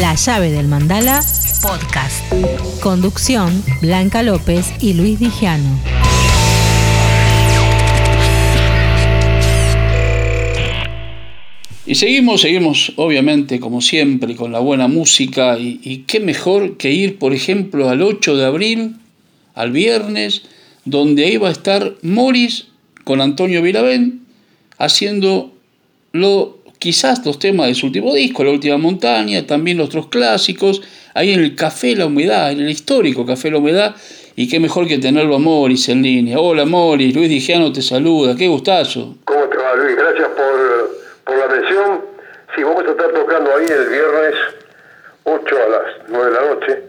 La llave del mandala podcast. Conducción Blanca López y Luis Dijano. Y seguimos, seguimos, obviamente, como siempre, con la buena música. Y, qué mejor que ir, por ejemplo, al 8 de abril, al viernes, donde ahí va a estar Morris con Antonio Vilavén, haciendo lo, quizás los temas de su último disco, La Última Montaña, también otros clásicos, ahí en el Café La Humedad, en el histórico Café La Humedad. Y qué mejor que tenerlo a Morris en línea. Hola Morris, Luis Digiano te saluda, qué gustazo. ¿Cómo te va Luis? Gracias por por la mención, sí, vamos a estar tocando ahí el viernes 8 a las 9 de la noche.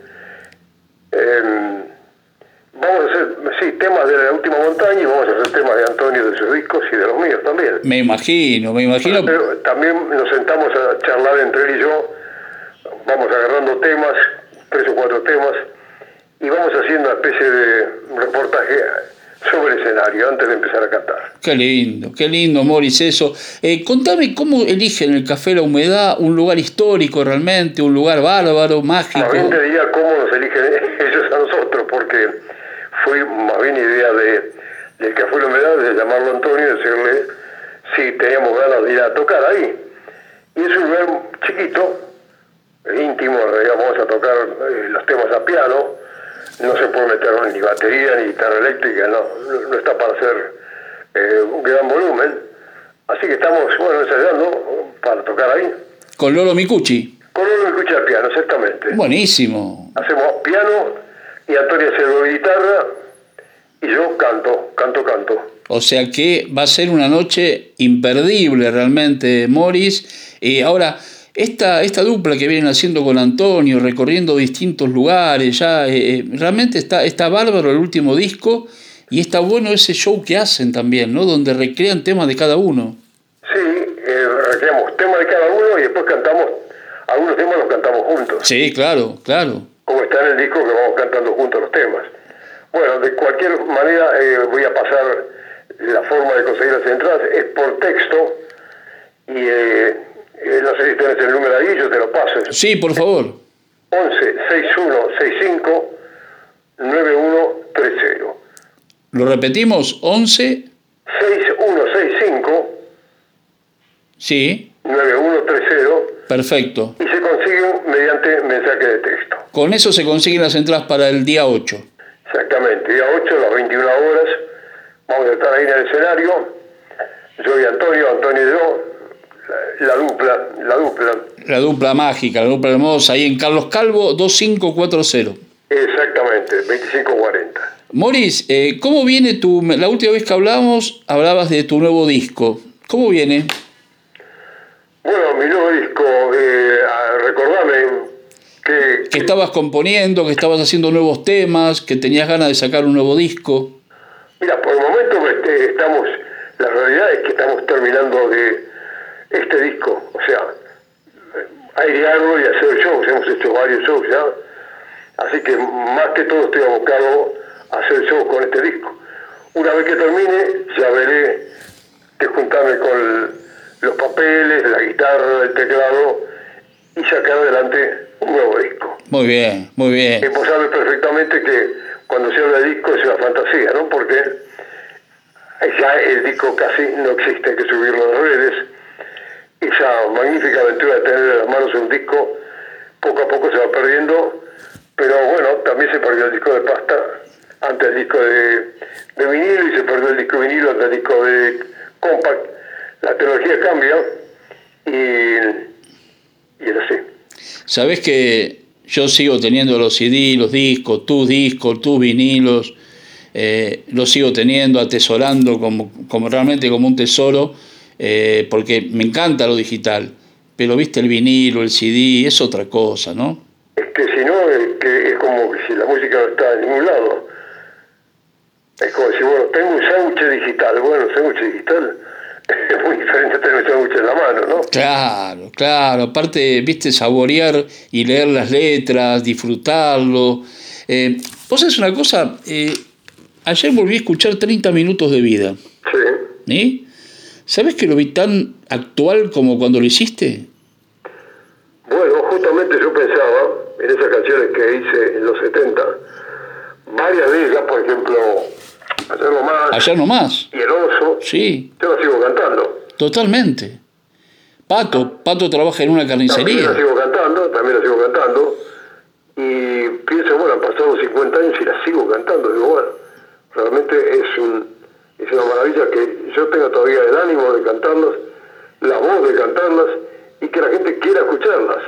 Vamos a hacer, sí, temas de la última montaña y vamos a hacer temas de Antonio de sus discos y de los míos también. Me imagino, me imagino. Pero también nos sentamos a charlar entre él y yo, vamos agarrando temas, tres o cuatro temas, y vamos haciendo una especie de reportaje sobre el escenario antes de empezar a cantar. Qué lindo, qué lindo, Morris, eso. Eh, contame cómo eligen el Café La Humedad, un lugar histórico realmente, un lugar bárbaro, mágico. Bien te diría cómo nos eligen ellos a nosotros, porque fue más bien idea de, del Café La Humedad, de llamarlo Antonio y decirle si teníamos ganas de ir a tocar ahí. Y es un lugar chiquito, íntimo, digamos, vamos a tocar eh, los temas a piano, no se puede meter ni batería ni guitarra eléctrica, no, no está para hacer eh, un gran volumen. Así que estamos, bueno, ensayando para tocar ahí. Con Lolo Micucci. Con Lolo Micucci al piano, exactamente. Buenísimo. Hacemos piano y Antonio hace guitarra y yo canto, canto, canto. O sea que va a ser una noche imperdible realmente, Morris. Y ahora, esta, esta dupla que vienen haciendo con Antonio, recorriendo distintos lugares, ya eh, realmente está, está bárbaro el último disco y está bueno ese show que hacen también, ¿no? Donde recrean temas de cada uno. Sí, eh, recreamos temas de cada uno y después cantamos, algunos temas los cantamos juntos. Sí, claro, claro. Como está en el disco que vamos cantando juntos los temas. Bueno, de cualquier manera eh, voy a pasar la forma de conseguir las entradas, es por texto y... Eh, eh, no sé si tienes el número ahí, yo te lo paso. Sí, por favor. 11 61 65 9130. ¿Lo repetimos? 11 6165 Sí. 9130. Perfecto. Y se consiguen mediante mensaje de texto. Con eso se consiguen las entradas para el día 8. Exactamente, día 8 a las 21 horas. Vamos a estar ahí en el escenario. Yo y Antonio, Antonio y yo, la dupla, la dupla. La dupla mágica, la dupla hermosa, ahí en Carlos Calvo 2540. Exactamente, 2540. Moris, eh, ¿cómo viene tu... La última vez que hablamos, hablabas de tu nuevo disco. ¿Cómo viene? Bueno, mi nuevo disco, eh, recordame que, que... estabas componiendo, que estabas haciendo nuevos temas, que tenías ganas de sacar un nuevo disco. Mira, por el momento este, estamos... La realidad es que estamos terminando de este disco, o sea, airearlo y hacer shows, hemos hecho varios shows ya, así que más que todo estoy abocado a hacer shows con este disco. Una vez que termine, ya veré que juntarme con los papeles, la guitarra, el teclado y sacar adelante un nuevo disco. Muy bien, muy bien. Y vos sabes perfectamente que cuando se habla de disco es una fantasía, ¿no? Porque ya el disco casi no existe, hay que subirlo a las redes esa magnífica aventura de tener en las manos un disco, poco a poco se va perdiendo, pero bueno, también se perdió el disco de pasta, antes el disco de, de vinilo y se perdió el disco de vinilo, antes el disco de compact. La tecnología cambia y, y es así. Sabes que yo sigo teniendo los CD, los discos, tus discos, tus vinilos, eh, los sigo teniendo, atesorando como, como realmente como un tesoro eh, porque me encanta lo digital, pero viste el vinilo, el CD, es otra cosa, ¿no? Es que si no, es, que es como si la música no está en ningún lado. Es como si, bueno, tengo un sándwich digital, bueno, sándwich digital en la mano, ¿no? Claro, claro, aparte, viste, saborear y leer las letras, disfrutarlo. Eh, Vos es una cosa, eh, ayer volví a escuchar 30 minutos de vida. Sí. ¿Sí? ¿Sabes que lo vi tan actual como cuando lo hiciste? Bueno, justamente yo pensaba en esas canciones que hice en los 70, varias de ellas, por ejemplo, Ayer nomás. Ayer nomás. Y el oso. Sí. Yo la sigo cantando. Totalmente. Pato, Pato trabaja en una carnicería. También la sigo cantando, también la sigo cantando. Y pienso, bueno, han pasado 50 años y la sigo cantando. Digo, bueno, realmente es, un, es una maravilla que yo tenga todavía el ánimo de cantarlas, la voz de cantarlas y que la gente quiera escucharlas.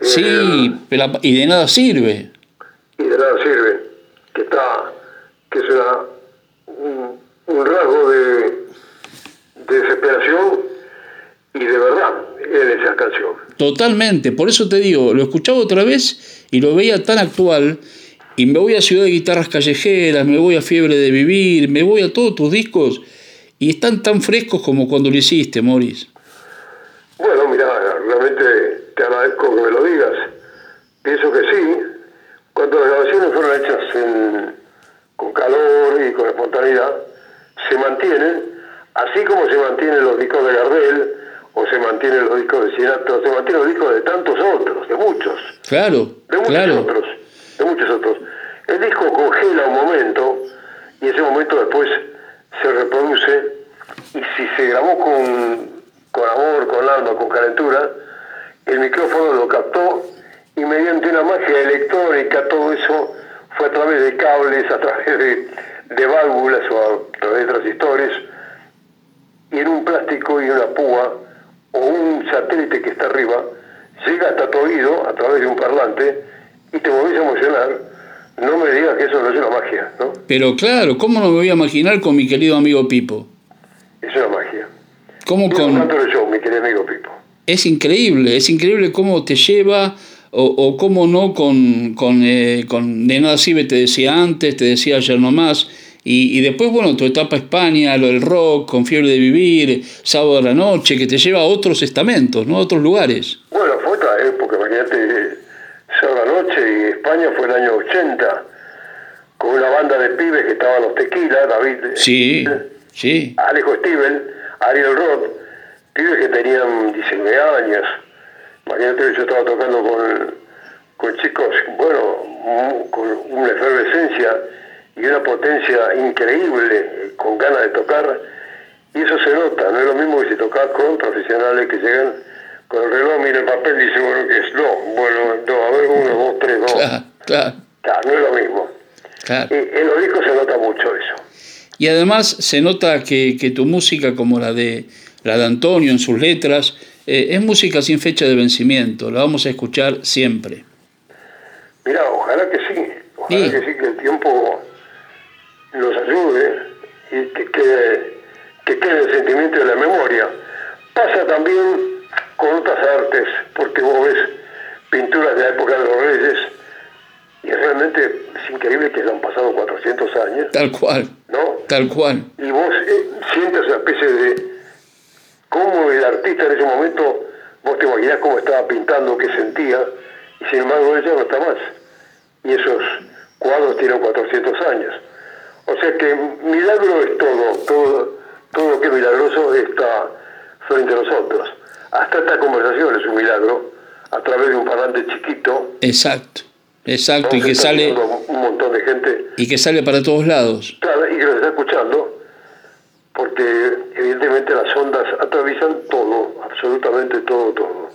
Sí, Eh, pero, y de nada sirve. y de nada sirve, que está, que es una, un, un rasgo de, de desesperación y de verdad en esa canción. Totalmente, por eso te digo, lo escuchaba otra vez y lo veía tan actual. Y me voy a Ciudad de Guitarras Callejeras, me voy a Fiebre de Vivir, me voy a todos tus discos y están tan frescos como cuando lo hiciste, Morris. Bueno, mira, realmente te agradezco que me lo digas. Pienso que sí. Cuando las grabaciones fueron hechas en- con calor y con espontaneidad, se mantienen, así como se mantienen los discos de Gardel, o se mantienen los discos de Sinatra, se mantienen los discos de tantos otros, de muchos, Claro, de muchos claro. otros, de muchos otros. El disco congela un momento y ese momento después se reproduce y si se grabó con, con amor, con alma, con calentura, el micrófono lo captó y mediante una magia electrónica todo eso fue a través de cables, a través de, de válvulas o a través de transistores y en un plástico y una púa o un satélite que está arriba, llega hasta tu oído a través de un parlante y te volvés a emocionar. No me digas que eso no es una magia, ¿no? Pero claro, ¿cómo no me voy a imaginar con mi querido amigo Pipo? Es una magia. ¿Cómo No con... tanto show, mi querido amigo Pipo. Es increíble, es increíble cómo te lleva o, o cómo no con, con, eh, con De Nada Sirve, te decía antes, te decía ayer nomás. Y, y después, bueno, tu etapa España, lo del rock, con Fiebre de Vivir, Sábado a la Noche, que te lleva a otros estamentos, ¿no? A otros lugares. Bueno, fue otra época, imagínate, Sábado a la Noche y España fue el año 80, con una banda de pibes que estaban los Tequila, David, Sí, sí. Alejo Steven, Ariel Roth, pibes que tenían 19 años. Imagínate, yo estaba tocando con, con chicos, bueno, con una efervescencia y una potencia increíble, eh, con ganas de tocar. Y eso se nota, no es lo mismo que si tocas con profesionales que llegan con el reloj, mira el papel y dice, bueno, ¿qué es? No, bueno, no, a ver, uno, dos, tres, dos. Claro, claro, Claro, no es lo mismo. claro. Y en los discos se nota mucho eso. Y además se nota que, que tu música, como la de, la de Antonio en sus letras, eh, es música sin fecha de vencimiento. La vamos a escuchar siempre. Mira, ojalá que sí, ojalá Sí. que sí, que el tiempo nos ayude y que quede, que quede el sentimiento de la memoria. Pasa también con otras artes, porque vos ves pinturas de la época de los reyes y realmente es increíble que han pasado 400 años, Tal cual, ¿no? tal cual. y vos eh, sientes una especie de cómo el artista en ese momento, vos te imaginás cómo estaba pintando, qué sentía, y sin embargo ella no está más. Y esos cuadros tienen 400 años. O sea que milagro es todo, todo, todo lo que es milagroso está frente a nosotros. Hasta esta conversación es un milagro, a través de un parlante chiquito, Exacto, exacto. Y que sale, un montón de gente y que sale para todos lados. Claro, y que nos está escuchando, porque evidentemente las ondas atraviesan todo, absolutamente todo, todo.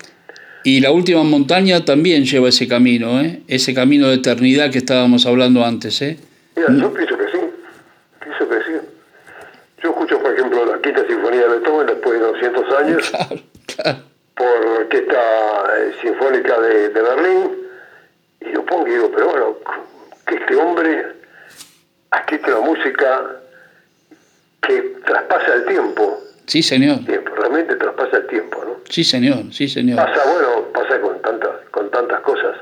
Y la última montaña también lleva ese camino, ¿eh? ese camino de eternidad que estábamos hablando antes. ¿eh? Mira, yo sí, pienso que sí. Yo escucho, por ejemplo, de Beethoven después de 200 años Claro, claro. por la Orquesta eh, Sinfónica de, de Berlín, y lo pongo y digo, pero bueno, que este hombre ha escrito una música que traspasa el tiempo, Sí, señor. tiempo, realmente traspasa el tiempo, ¿no? Sí, señor. Sí, señor. Pasa, bueno, pasa con tantas, con tantas cosas.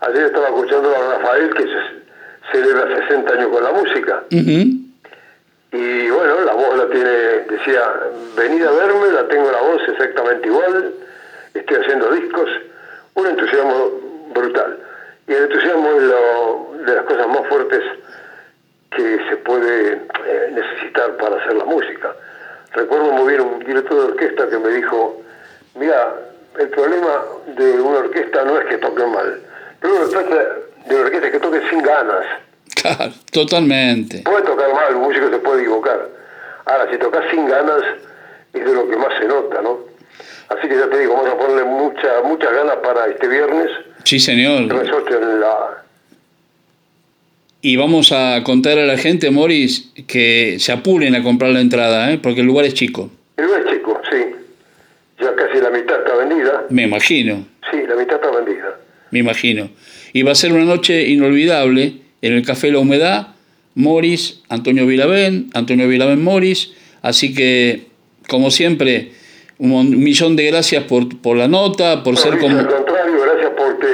Ayer estaba escuchando a Rafael que se celebra 60 años con la música. Ujú. Y bueno, la voz la tiene, decía, venid a verme, la tengo la voz exactamente igual, estoy haciendo discos, un entusiasmo brutal. Y el entusiasmo es lo, de las cosas más fuertes que se puede eh, necesitar para hacer la música. Recuerdo muy bien un director de orquesta que me dijo, mira, el problema de una orquesta no es que toque mal. Pero una orquesta, de una orquesta es que toque sin ganas. Claro, totalmente. Puede músico se puede equivocar. Ahora, si tocas sin ganas, es de lo que más se nota, ¿no? Así que ya te digo, vamos a ponerle mucha, muchas ganas para este viernes. Sí, señor. En la... Y vamos a contar a la gente, Morris, que se apuren a comprar la entrada, ¿eh? porque el lugar es chico. El lugar es chico, sí. Ya casi la mitad está vendida. Me imagino. Sí, la mitad está vendida. Me imagino. Y va a ser una noche inolvidable en el Café La Humedad, Morris, Antonio Vilavén, Antonio Vilavén Morris. Así que, como siempre, un, millón de gracias por, por la nota, por ser como... Al contrario, gracias porque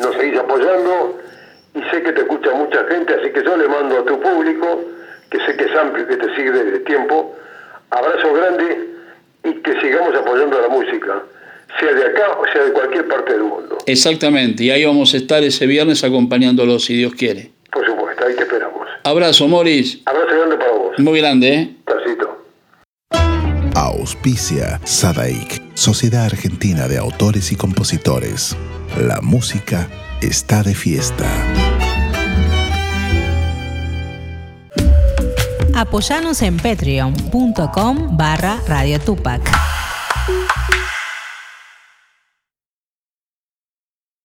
nos seguís apoyando y sé que te escucha mucha gente, así que yo le mando a tu público, que sé que es amplio y que te sigue desde tiempo, abrazo grande y que sigamos apoyando a la música, sea de acá o sea de cualquier parte del mundo. Exactamente, y ahí vamos a estar ese viernes acompañándolos si Dios quiere. Por supuesto, ahí te esperamos. Abrazo, Moris. Abrazo grande para vos. Muy grande, ¿eh? Tacito. Auspicia Sadaik, Sociedad Argentina de Autores y Compositores. La música está de fiesta. Apoyanos en patreon.com barra Radio Tupac.